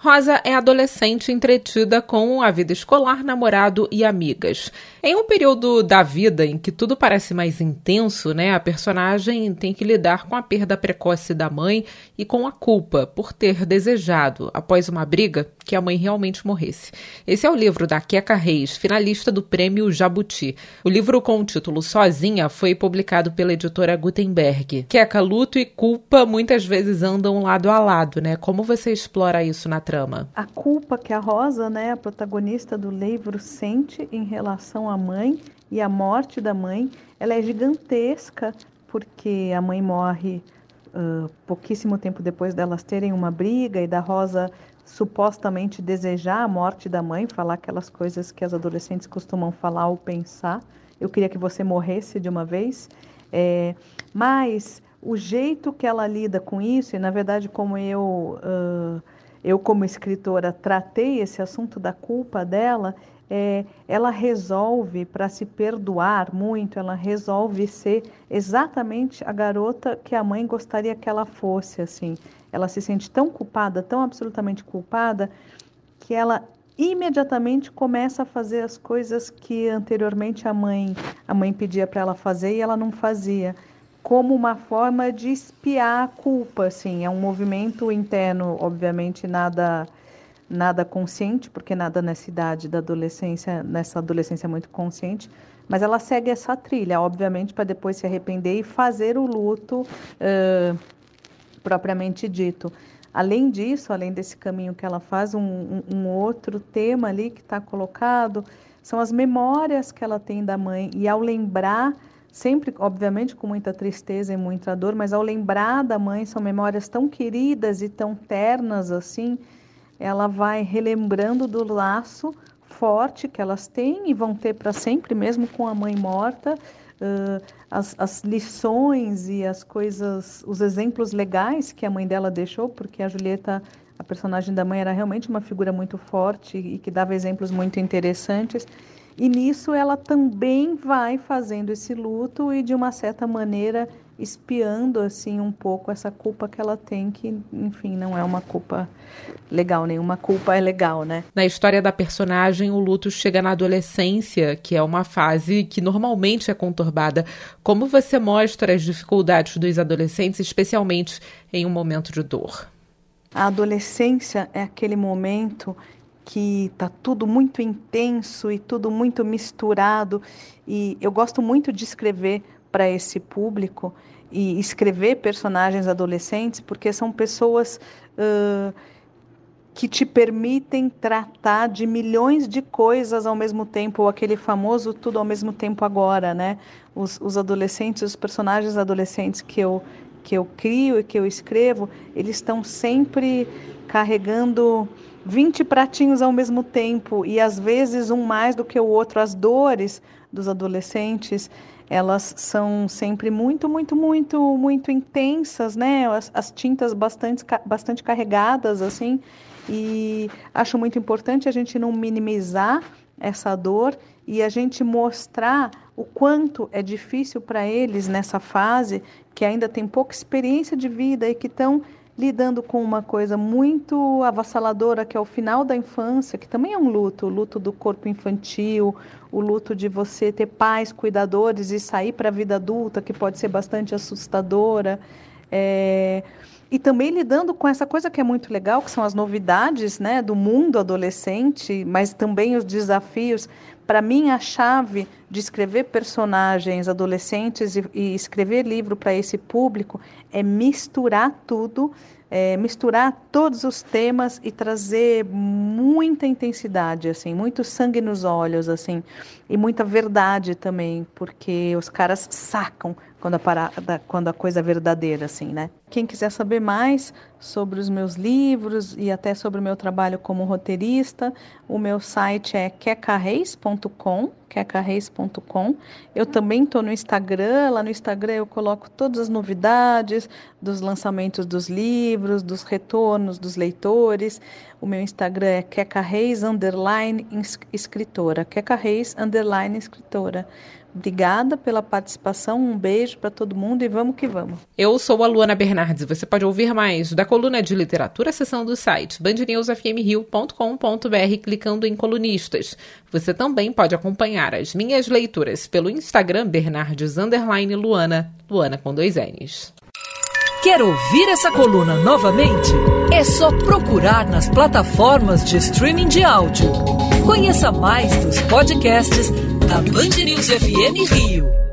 Rosa é adolescente entretida com a vida escolar, namorado e amigas. Em um período da vida em que tudo parece mais intenso, né, a personagem tem que lidar com a perda precoce da mãe e com a culpa por ter desejado, após uma briga, que a mãe realmente morresse. Esse é o livro da Queca Reis, finalista do prêmio Jabuti. O livro com o título Sozinha foi publicado pela editora Gutenberg. Queca, luto e culpa muitas vezes andam lado a lado, né? Como você explora isso na trama? A culpa que a Rosa, né, a protagonista do livro, sente em relação a mãe e a morte da mãe, ela é gigantesca porque a mãe morre uh, pouquíssimo tempo depois delas terem uma briga e da Rosa supostamente desejar a morte da mãe, falar aquelas coisas que as adolescentes costumam falar ou pensar. Eu queria que você morresse de uma vez. É, mas o jeito que ela lida com isso, e na verdade como eu, uh, eu como escritora tratei esse assunto da culpa dela, é, ela resolve, para se perdoar muito, ela resolve ser exatamente a garota que a mãe gostaria que ela fosse, assim. Ela se sente tão culpada, tão absolutamente culpada, que ela imediatamente começa a fazer as coisas que anteriormente a mãe a mãe pedia para ela fazer e ela não fazia como uma forma de espiar a culpa assim é um movimento interno obviamente nada nada consciente, porque nada nessa idade da adolescência, nessa adolescência é muito consciente, mas ela segue essa trilha, obviamente, para depois se arrepender e fazer o luto uh, propriamente dito. Além disso, além desse caminho que ela faz, um, um, um outro tema ali que está colocado são as memórias que ela tem da mãe, e ao lembrar sempre, obviamente, com muita tristeza e muita dor, mas ao lembrar da mãe, são memórias tão queridas e tão ternas assim, ela vai relembrando do laço forte que elas têm e vão ter para sempre, mesmo com a mãe morta, uh, as, as, lições e as coisas, os exemplos legais que a mãe dela deixou, porque a Julieta, a personagem da mãe, era realmente uma figura muito forte e que dava exemplos muito interessantes. E nisso ela também vai fazendo esse luto e de uma certa maneira espiando assim um pouco essa culpa que ela tem, que enfim não é uma culpa legal, nenhuma culpa é legal, né? Na história da personagem, o luto chega na adolescência, que é uma fase que normalmente é conturbada. Como você mostra as dificuldades dos adolescentes, especialmente em um momento de dor? A adolescência é aquele momento que tá tudo muito intenso e tudo muito misturado e eu gosto muito de escrever para esse público e escrever personagens adolescentes, porque são pessoas uh, que te permitem tratar de milhões de coisas ao mesmo tempo, ou aquele famoso tudo ao mesmo tempo agora, né? Os, os adolescentes, os personagens adolescentes que eu, que eu crio e que eu escrevo, eles estão sempre carregando 20 pratinhos ao mesmo tempo e às vezes um mais do que o outro. As dores dos adolescentes elas são sempre muito, muito, muito, muito intensas, né? As, as, tintas bastante, bastante carregadas, assim, e acho muito importante a gente não minimizar essa dor e a gente mostrar o quanto é difícil para eles nessa fase, que ainda tem pouca experiência de vida e que estão lidando com uma coisa muito avassaladora, que é o final da infância, que também é um luto, o luto do corpo infantil, o luto de você ter pais cuidadores e sair para a vida adulta, que pode ser bastante assustadora. É... E também lidando com essa coisa que é muito legal, que são as novidades né, do mundo adolescente, mas também os desafios. Para mim, a chave de escrever personagens adolescentes e, e escrever livro para esse público é misturar tudo é, misturar todos os temas e trazer muita intensidade, assim, muito sangue nos olhos, assim, e muita verdade também, porque os caras sacam quando a parada, quando a coisa é verdadeira, assim, né? Quem quiser saber mais sobre os meus livros e até sobre o meu trabalho como roteirista, o meu site é quecarreis.com quecareis.com. Eu também estou no Instagram, lá no Instagram eu coloco todas as novidades dos lançamentos dos livros, dos retornos dos leitores. O meu Instagram é quecareis, underline, escritora, quecareis, underline, escritora. Obrigada pela participação, um beijo para todo mundo e vamos que vamos. Eu sou a Luana Bernardes. Você pode ouvir mais da coluna de literatura, seção do site bandnewsfmrio.com.br clicando em colunistas. Você também pode acompanhar as minhas leituras pelo Instagram Bernardes Luana, Luana com dois N's. Quer ouvir essa coluna novamente? É só procurar nas plataformas de streaming de áudio. Conheça mais dos podcasts da Band News FM Rio.